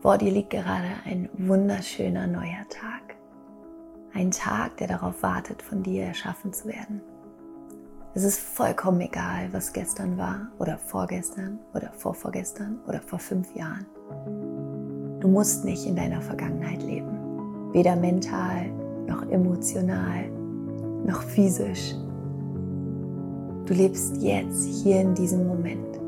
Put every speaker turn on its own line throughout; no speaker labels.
Vor dir liegt gerade ein wunderschöner neuer Tag. Ein Tag, der darauf wartet, von dir erschaffen zu werden. Es ist vollkommen egal, was gestern war oder vorgestern oder vorvorgestern oder vor fünf Jahren. Du musst nicht in deiner Vergangenheit leben. Weder mental, noch emotional, noch physisch. Du lebst jetzt, hier in diesem Moment.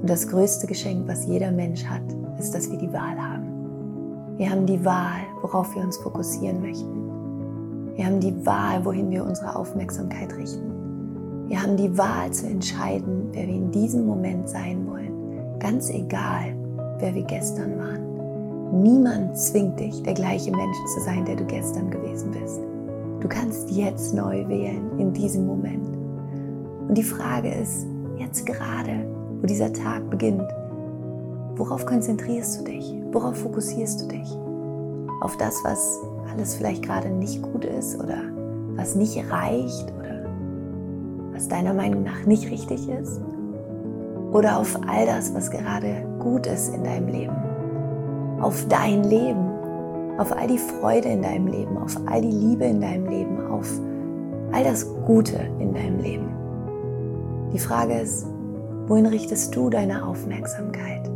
Und das größte Geschenk, was jeder Mensch hat, ist, dass wir die Wahl haben. Wir haben die Wahl, worauf wir uns fokussieren möchten. Wir haben die Wahl, wohin wir unsere Aufmerksamkeit richten. Wir haben die Wahl zu entscheiden, wer wir in diesem Moment sein wollen. Ganz egal, wer wir gestern waren. Niemand zwingt dich, der gleiche Mensch zu sein, der du gestern gewesen bist. Du kannst jetzt neu wählen, in diesem Moment. Und die Frage ist, jetzt gerade, wo dieser Tag beginnt, Worauf konzentrierst du dich? Worauf fokussierst du dich? Auf das, was alles vielleicht gerade nicht gut ist oder was nicht reicht oder was deiner Meinung nach nicht richtig ist? Oder auf all das, was gerade gut ist in deinem Leben? Auf dein Leben? Auf all die Freude in deinem Leben? Auf all die Liebe in deinem Leben? Auf all das Gute in deinem Leben? Die Frage ist, wohin richtest du deine Aufmerksamkeit?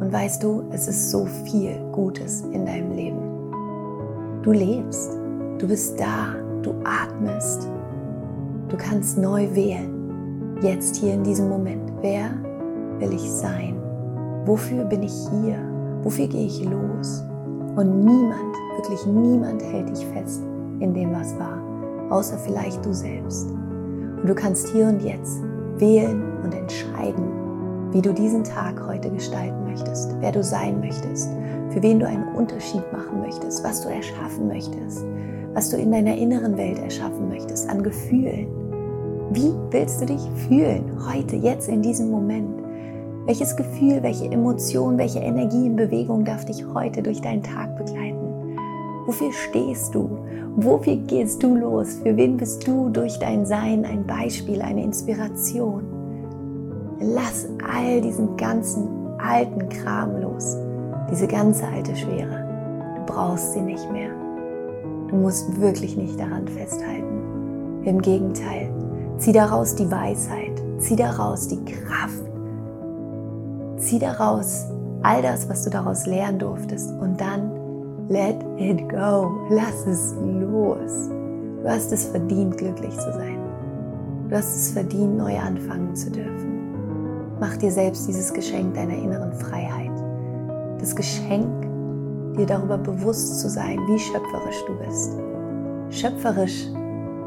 Und weißt du, es ist so viel Gutes in deinem Leben. Du lebst, du bist da, du atmest, du kannst neu wählen. Jetzt hier in diesem Moment. Wer will ich sein? Wofür bin ich hier? Wofür gehe ich los? Und niemand, wirklich niemand hält dich fest in dem, was war, außer vielleicht du selbst. Und du kannst hier und jetzt wählen und entscheiden, wie du diesen Tag heute gestalten möchtest, wer du sein möchtest, für wen du einen Unterschied machen möchtest, was du erschaffen möchtest, was du in deiner inneren Welt erschaffen möchtest, an Gefühlen. Wie willst du dich fühlen heute, jetzt in diesem Moment? Welches Gefühl, welche Emotion, welche Energie in Bewegung darf dich heute durch deinen Tag begleiten? Wofür stehst du? Wofür gehst du los? Für wen bist du durch dein Sein ein Beispiel, eine Inspiration? Lass all diesen ganzen alten Kram los, diese ganze alte Schwere. Du brauchst sie nicht mehr. Du musst wirklich nicht daran festhalten. Im Gegenteil, zieh daraus die Weisheit, zieh daraus die Kraft, zieh daraus all das, was du daraus lernen durftest und dann let it go, lass es los. Du hast es verdient, glücklich zu sein. Du hast es verdient, neu anfangen zu dürfen. Mach dir selbst dieses Geschenk deiner inneren Freiheit. Das Geschenk, dir darüber bewusst zu sein, wie schöpferisch du bist. Schöpferisch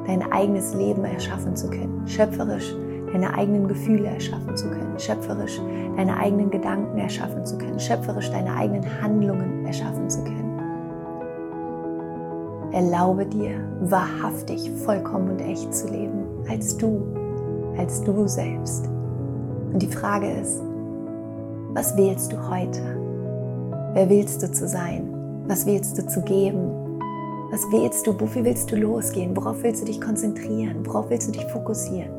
dein eigenes Leben erschaffen zu können. Schöpferisch deine eigenen Gefühle erschaffen zu können. Schöpferisch deine eigenen Gedanken erschaffen zu können. Schöpferisch deine eigenen Handlungen erschaffen zu können. Erlaube dir, wahrhaftig, vollkommen und echt zu leben, als du, als du selbst. Und die Frage ist, was wählst du heute? Wer willst du zu sein? Was willst du zu geben? Was wählst du? Wofür willst du losgehen? Worauf willst du dich konzentrieren? Worauf willst du dich fokussieren?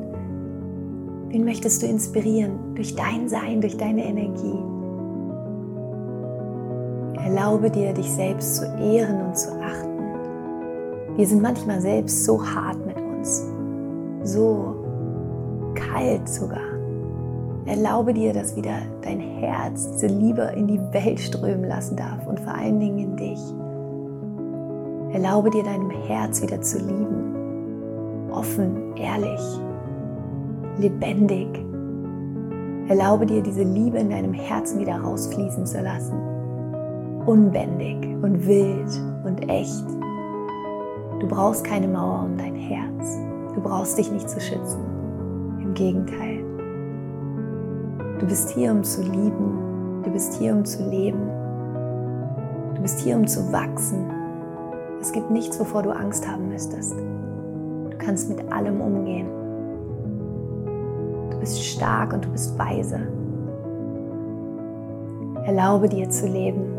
Wen möchtest du inspirieren durch dein Sein, durch deine Energie? Erlaube dir, dich selbst zu ehren und zu achten. Wir sind manchmal selbst so hart mit uns, so kalt sogar. Erlaube dir, dass wieder dein Herz diese Liebe in die Welt strömen lassen darf und vor allen Dingen in dich. Erlaube dir deinem Herz wieder zu lieben. Offen, ehrlich, lebendig. Erlaube dir diese Liebe in deinem Herzen wieder rausfließen zu lassen. Unbändig und wild und echt. Du brauchst keine Mauer um dein Herz. Du brauchst dich nicht zu schützen. Im Gegenteil. Du bist hier, um zu lieben. Du bist hier, um zu leben. Du bist hier, um zu wachsen. Es gibt nichts, wovor du Angst haben müsstest. Du kannst mit allem umgehen. Du bist stark und du bist weise. Erlaube dir zu leben.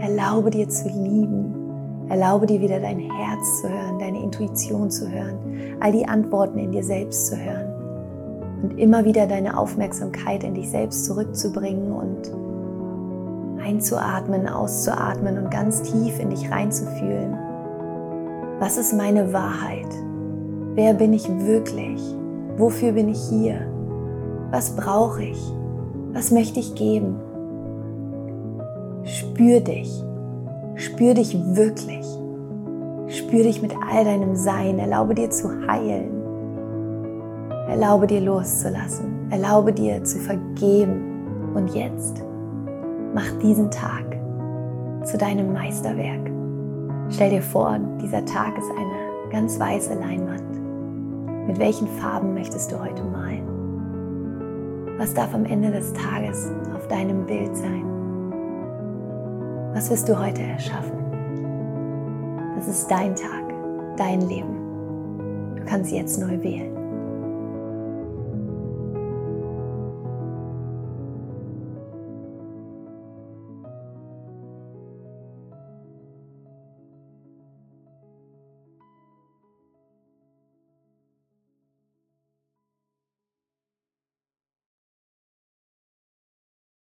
Erlaube dir zu lieben. Erlaube dir wieder dein Herz zu hören, deine Intuition zu hören, all die Antworten in dir selbst zu hören und immer wieder deine Aufmerksamkeit in dich selbst zurückzubringen und einzuatmen, auszuatmen und ganz tief in dich reinzufühlen. Was ist meine Wahrheit? Wer bin ich wirklich? Wofür bin ich hier? Was brauche ich? Was möchte ich geben? Spür dich. Spür dich wirklich. Spür dich mit all deinem Sein. Erlaube dir zu heilen. Erlaube dir loszulassen. Erlaube dir zu vergeben. Und jetzt mach diesen Tag zu deinem Meisterwerk. Stell dir vor, dieser Tag ist eine ganz weiße Leinwand. Mit welchen Farben möchtest du heute malen? Was darf am Ende des Tages auf deinem Bild sein? Was wirst du heute erschaffen? Das ist dein Tag, dein Leben. Du kannst jetzt neu wählen.